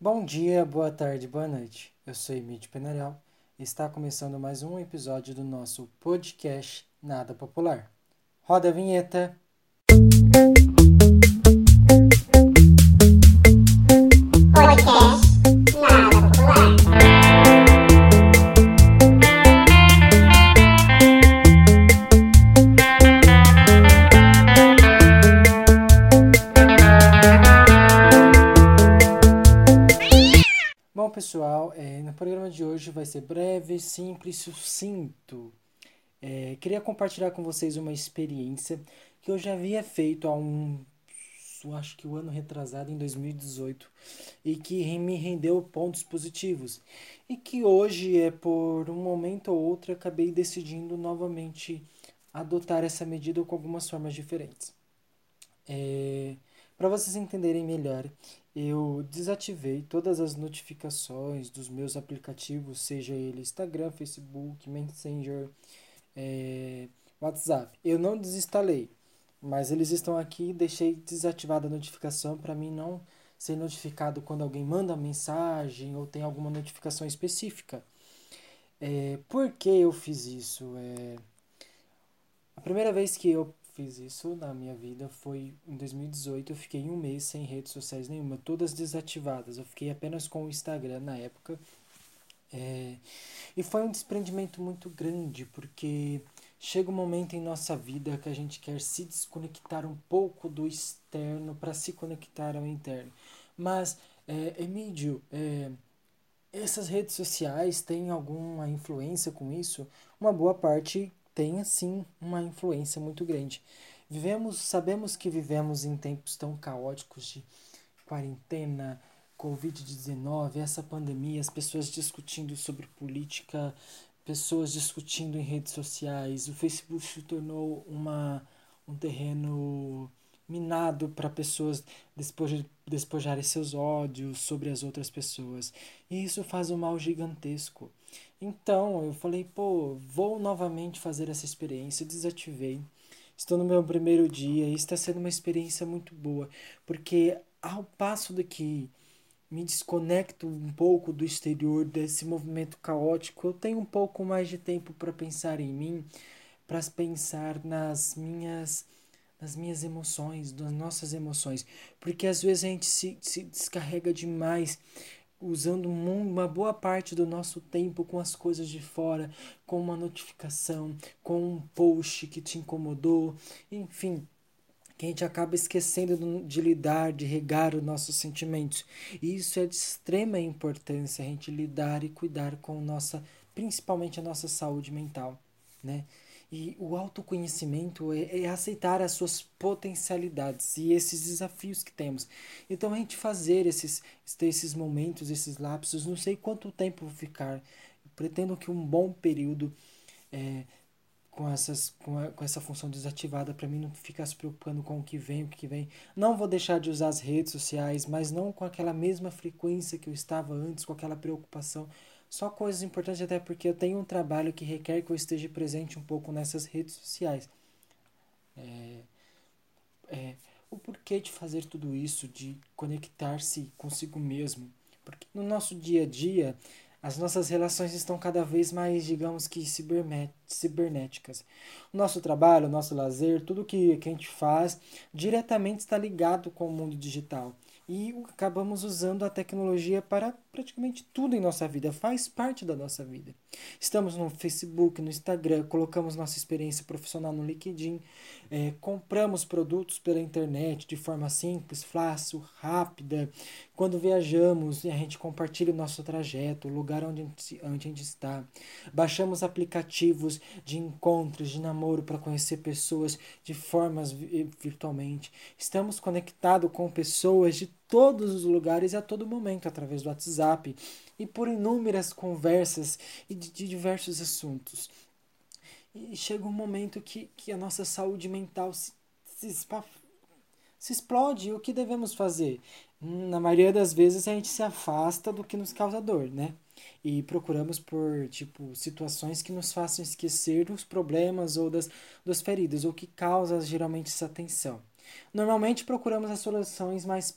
Bom dia, boa tarde, boa noite. Eu sou Emílio Penarel e está começando mais um episódio do nosso podcast Nada Popular. Roda a vinheta! Podcast Bom, pessoal, é, no programa de hoje vai ser breve, simples, sucinto. É, queria compartilhar com vocês uma experiência que eu já havia feito há um, acho que o ano retrasado, em 2018, e que me rendeu pontos positivos. E que hoje, é por um momento ou outro, acabei decidindo novamente adotar essa medida com algumas formas diferentes. É, Para vocês entenderem melhor, eu desativei todas as notificações dos meus aplicativos, seja ele Instagram, Facebook, Messenger, é, WhatsApp. Eu não desinstalei, mas eles estão aqui. Deixei desativada a notificação para mim não ser notificado quando alguém manda mensagem ou tem alguma notificação específica. É, por que eu fiz isso? É, a primeira vez que eu fiz isso na minha vida foi em 2018. Eu fiquei um mês sem redes sociais nenhuma, todas desativadas. Eu fiquei apenas com o Instagram na época. É, e foi um desprendimento muito grande, porque chega um momento em nossa vida que a gente quer se desconectar um pouco do externo para se conectar ao interno. Mas, é, Emílio, é, essas redes sociais têm alguma influência com isso? Uma boa parte tem, sim, uma influência muito grande. Vivemos, sabemos que vivemos em tempos tão caóticos de quarentena, Covid-19, essa pandemia, as pessoas discutindo sobre política, pessoas discutindo em redes sociais, o Facebook se tornou uma, um terreno minado para pessoas despojar, despojarem seus ódios sobre as outras pessoas. E isso faz um mal gigantesco. Então eu falei, pô, vou novamente fazer essa experiência, desativei. Estou no meu primeiro dia e está sendo uma experiência muito boa, porque ao passo de que me desconecto um pouco do exterior, desse movimento caótico, eu tenho um pouco mais de tempo para pensar em mim, para pensar nas minhas nas minhas emoções, nas nossas emoções, porque às vezes a gente se, se descarrega demais usando uma boa parte do nosso tempo com as coisas de fora, com uma notificação, com um post que te incomodou, enfim, que a gente acaba esquecendo de lidar, de regar os nossos sentimentos. E isso é de extrema importância, a gente lidar e cuidar com nossa, principalmente a nossa saúde mental, né? E o autoconhecimento é, é, aceitar as suas potencialidades e esses desafios que temos. Então a gente fazer esses, esses momentos, esses lapsos, não sei quanto tempo vou ficar. Pretendo que um bom período é, com, essas, com, a, com essa função desativada para mim não ficar se preocupando com o que vem, o que vem. Não vou deixar de usar as redes sociais, mas não com aquela mesma frequência que eu estava antes, com aquela preocupação só coisas importantes, até porque eu tenho um trabalho que requer que eu esteja presente um pouco nessas redes sociais. É, é, o porquê de fazer tudo isso, de conectar-se consigo mesmo. Porque no nosso dia a dia, as nossas relações estão cada vez mais, digamos que, cibernéticas. O nosso trabalho, o nosso lazer, tudo que, que a gente faz diretamente está ligado com o mundo digital e acabamos usando a tecnologia para praticamente tudo em nossa vida, faz parte da nossa vida. Estamos no Facebook, no Instagram, colocamos nossa experiência profissional no LinkedIn, é, compramos produtos pela internet de forma simples, fácil, rápida. Quando viajamos, a gente compartilha o nosso trajeto, o lugar onde a gente, onde a gente está. Baixamos aplicativos de encontros, de namoro para conhecer pessoas de formas virtualmente. Estamos conectados com pessoas de todos os lugares e a todo momento através do WhatsApp e por inúmeras conversas e de, de diversos assuntos. E chega um momento que, que a nossa saúde mental se, se, se explode. E o que devemos fazer? Na maioria das vezes a gente se afasta do que nos causa dor, né? E procuramos por, tipo, situações que nos façam esquecer dos problemas ou das, das feridas, ou que causa geralmente essa tensão. Normalmente procuramos as soluções mais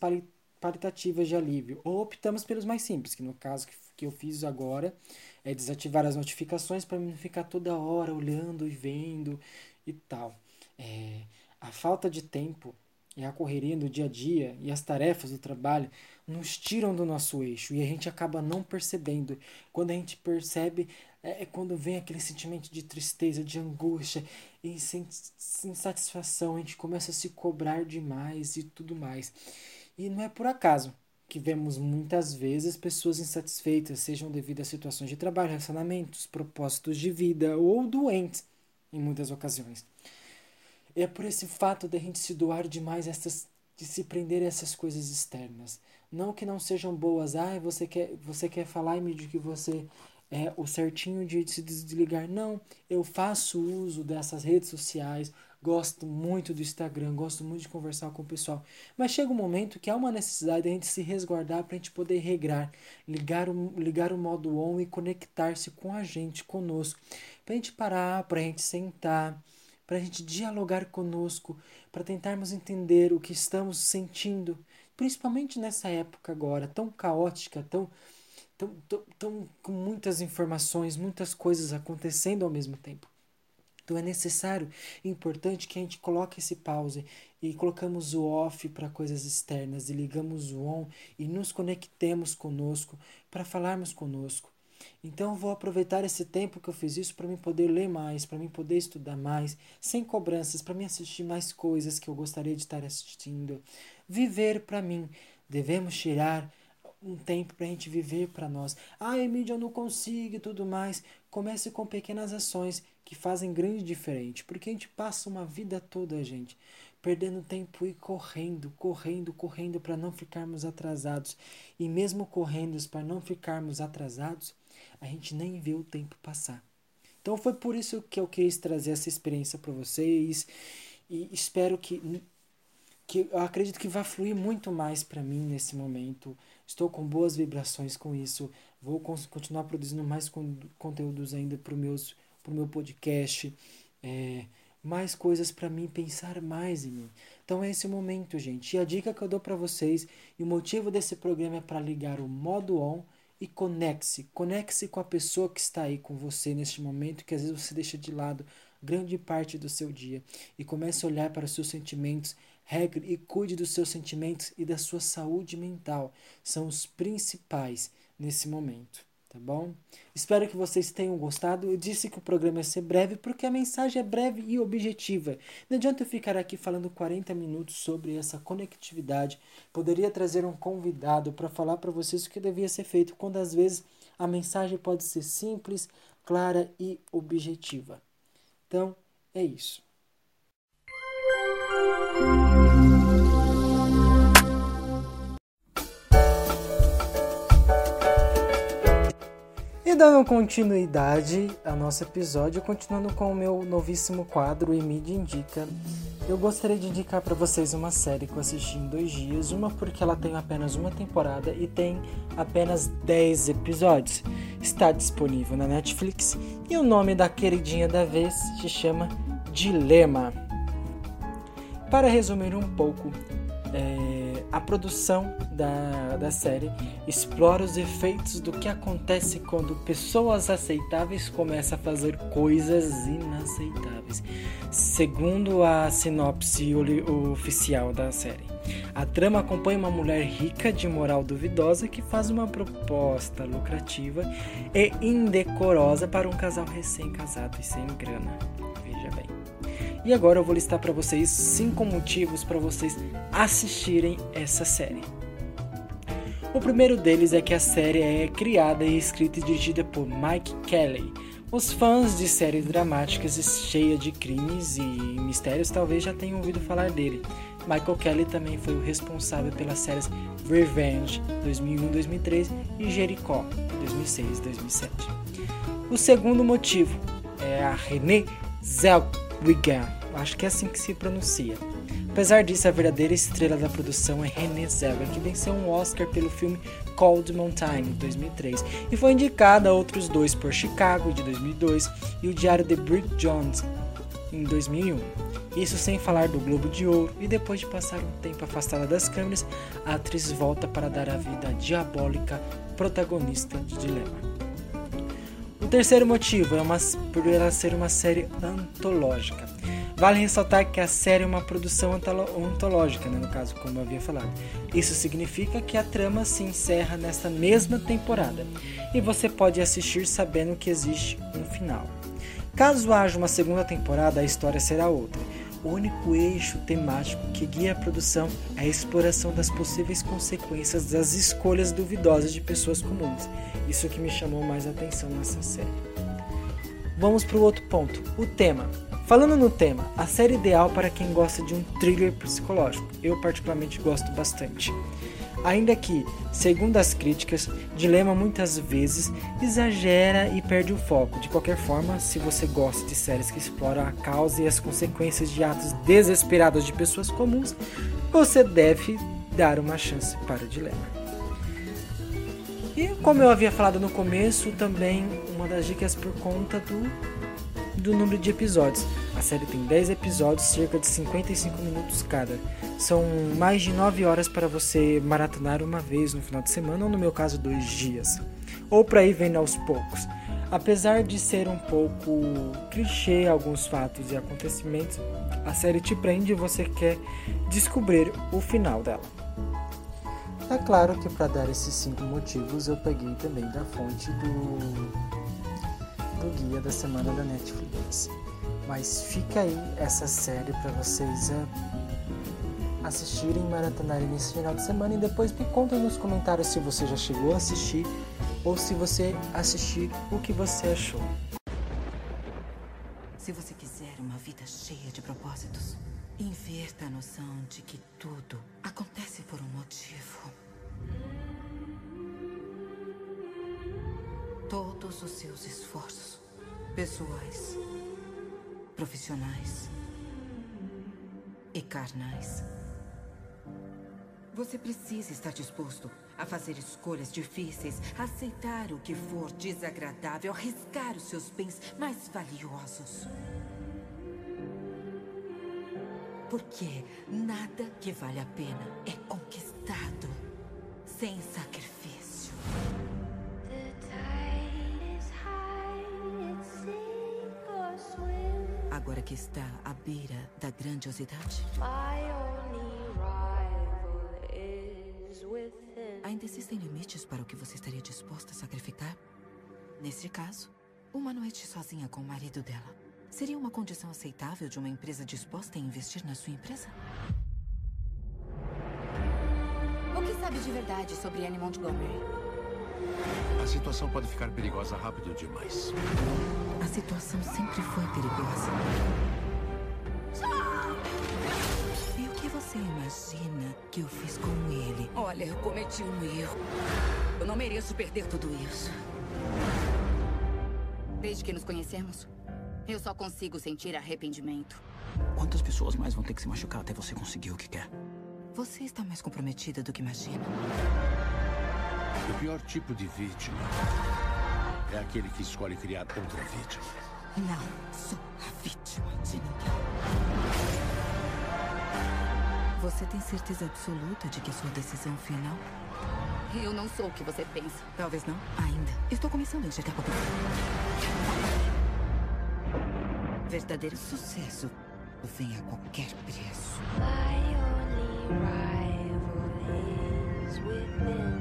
palitativas de alívio, ou optamos pelos mais simples, que no caso que, que eu fiz agora é desativar as notificações para não ficar toda hora olhando e vendo e tal. É, a falta de tempo e a correria do dia a dia e as tarefas do trabalho nos tiram do nosso eixo e a gente acaba não percebendo. Quando a gente percebe, é, é quando vem aquele sentimento de tristeza, de angústia e insatisfação, a gente começa a se cobrar demais e tudo mais. E não é por acaso que vemos muitas vezes pessoas insatisfeitas, sejam devido a situações de trabalho, relacionamentos, propósitos de vida ou doentes, em muitas ocasiões. É por esse fato de a gente se doar demais essas de se prender a essas coisas externas. Não que não sejam boas. Ah, você quer, você quer falar e me diz que você é o certinho de se desligar. Não, eu faço uso dessas redes sociais, gosto muito do Instagram, gosto muito de conversar com o pessoal. Mas chega um momento que há uma necessidade de a gente se resguardar para a gente poder regrar, ligar o, ligar o modo on e conectar-se com a gente, conosco. Para a gente parar, para a gente sentar para a gente dialogar conosco, para tentarmos entender o que estamos sentindo, principalmente nessa época agora tão caótica, tão, tão, tão, tão com muitas informações, muitas coisas acontecendo ao mesmo tempo. Então é necessário, importante que a gente coloque esse pause e colocamos o off para coisas externas e ligamos o on e nos conectemos conosco para falarmos conosco. Então vou aproveitar esse tempo que eu fiz isso para me poder ler mais, para me poder estudar mais, sem cobranças, para me assistir mais coisas que eu gostaria de estar assistindo. Viver para mim. Devemos tirar um tempo para a gente viver para nós. Ah, Emílio, eu não consigo e tudo mais. Comece com pequenas ações que fazem grande diferença, porque a gente passa uma vida toda, gente, perdendo tempo e correndo, correndo, correndo para não ficarmos atrasados. E mesmo correndo para não ficarmos atrasados, a gente nem vê o tempo passar. Então foi por isso que eu quis trazer essa experiência para vocês e espero que que eu acredito que vai fluir muito mais para mim nesse momento. Estou com boas vibrações com isso. Vou continuar produzindo mais con conteúdos ainda para o meu podcast. É, mais coisas para mim pensar mais em mim. Então é esse o momento, gente. E a dica que eu dou para vocês e o motivo desse programa é para ligar o modo on e conecte-se. Conecte-se com a pessoa que está aí com você neste momento, que às vezes você deixa de lado grande parte do seu dia. E comece a olhar para os seus sentimentos, regra e cuide dos seus sentimentos e da sua saúde mental. São os principais nesse momento tá bom? Espero que vocês tenham gostado. Eu disse que o programa ia ser breve porque a mensagem é breve e objetiva. Não adianta eu ficar aqui falando 40 minutos sobre essa conectividade. Poderia trazer um convidado para falar para vocês o que devia ser feito, quando às vezes a mensagem pode ser simples, clara e objetiva. Então, é isso. Dando continuidade ao nosso episódio, continuando com o meu novíssimo quadro E Mídia Indica, eu gostaria de indicar para vocês uma série que eu assisti em dois dias. Uma porque ela tem apenas uma temporada e tem apenas 10 episódios. Está disponível na Netflix e o nome da queridinha da vez se chama Dilema. Para resumir um pouco, é, a produção da, da série explora os efeitos do que acontece quando pessoas aceitáveis começam a fazer coisas inaceitáveis, segundo a sinopse oficial da série. A trama acompanha uma mulher rica de moral duvidosa que faz uma proposta lucrativa e indecorosa para um casal recém-casado e sem grana. E agora eu vou listar para vocês cinco motivos para vocês assistirem essa série. O primeiro deles é que a série é criada e escrita e dirigida por Mike Kelly. Os fãs de séries dramáticas cheias de crimes e mistérios talvez já tenham ouvido falar dele. Michael Kelly também foi o responsável pelas séries Revenge 2001-2003 e Jericho 2006-2007. O segundo motivo é a Renée Zellweger, acho que é assim que se pronuncia. Apesar disso, a verdadeira estrela da produção é Renée Zellweger, que venceu um Oscar pelo filme Cold Mountain, em 2003, e foi indicada a outros dois por Chicago, de 2002, e o Diário de Bridget Jones, em 2001. Isso sem falar do Globo de Ouro, e depois de passar um tempo afastada das câmeras, a atriz volta para dar a vida à diabólica protagonista de Dilema. O terceiro motivo é uma, por ela ser uma série antológica. Vale ressaltar que a série é uma produção antológica, né, no caso, como eu havia falado. Isso significa que a trama se encerra nesta mesma temporada e você pode assistir sabendo que existe um final. Caso haja uma segunda temporada, a história será outra. O único eixo temático que guia a produção é a exploração das possíveis consequências das escolhas duvidosas de pessoas comuns. Isso que me chamou mais atenção nessa série. Vamos para o outro ponto, o tema. Falando no tema, a série ideal para quem gosta de um thriller psicológico. Eu particularmente gosto bastante. Ainda que, segundo as críticas, Dilema muitas vezes exagera e perde o foco. De qualquer forma, se você gosta de séries que exploram a causa e as consequências de atos desesperados de pessoas comuns, você deve dar uma chance para Dilema. E como eu havia falado no começo, também uma das dicas por conta do do número de episódios. A série tem 10 episódios, cerca de 55 minutos cada. São mais de 9 horas para você maratonar uma vez no final de semana, ou no meu caso, dois dias. Ou para ir vendo aos poucos. Apesar de ser um pouco clichê alguns fatos e acontecimentos, a série te prende e você quer descobrir o final dela. É claro que para dar esses cinco motivos eu peguei também da fonte do do guia da semana da Netflix. Mas fica aí essa série para vocês uh, assistirem, maratonarem nesse final de semana e depois me contem nos comentários se você já chegou a assistir ou se você assistir o que você achou. Se você quiser uma vida cheia de propósitos, inverta a noção de que tudo acontece por um motivo. Todos os seus esforços pessoais, profissionais e carnais. Você precisa estar disposto a fazer escolhas difíceis, aceitar o que for desagradável, arriscar os seus bens mais valiosos. Porque nada que vale a pena é conquistado sem sacrifício. Que está à beira da grandiosidade? Ainda existem limites para o que você estaria disposta a sacrificar? Nesse caso, uma noite sozinha com o marido dela seria uma condição aceitável de uma empresa disposta a investir na sua empresa? O que sabe de verdade sobre Annie Montgomery? A situação pode ficar perigosa rápido demais. A situação sempre foi perigosa. E o que você imagina que eu fiz com ele? Olha, eu cometi um erro. Eu não mereço perder tudo isso. Desde que nos conhecemos, eu só consigo sentir arrependimento. Quantas pessoas mais vão ter que se machucar até você conseguir o que quer? Você está mais comprometida do que imagina. O pior tipo de vítima é aquele que escolhe criar outra vítima. Não sou a vítima de ninguém. Você tem certeza absoluta de que é sua decisão final? Eu não sou o que você pensa. Talvez não. Ainda. Estou começando a enxergar papel. Verdadeiro sucesso vem a qualquer preço. My only rival is within.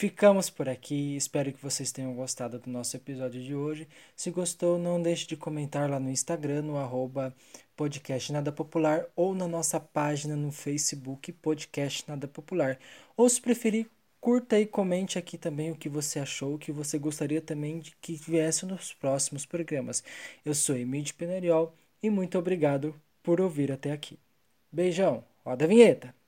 Ficamos por aqui, espero que vocês tenham gostado do nosso episódio de hoje. Se gostou, não deixe de comentar lá no Instagram, no arroba podcast Nada Popular, ou na nossa página no Facebook, Podcast Nada Popular. Ou se preferir, curta e comente aqui também o que você achou, o que você gostaria também de que viesse nos próximos programas. Eu sou Emílio Penariol e muito obrigado por ouvir até aqui. Beijão, roda a vinheta!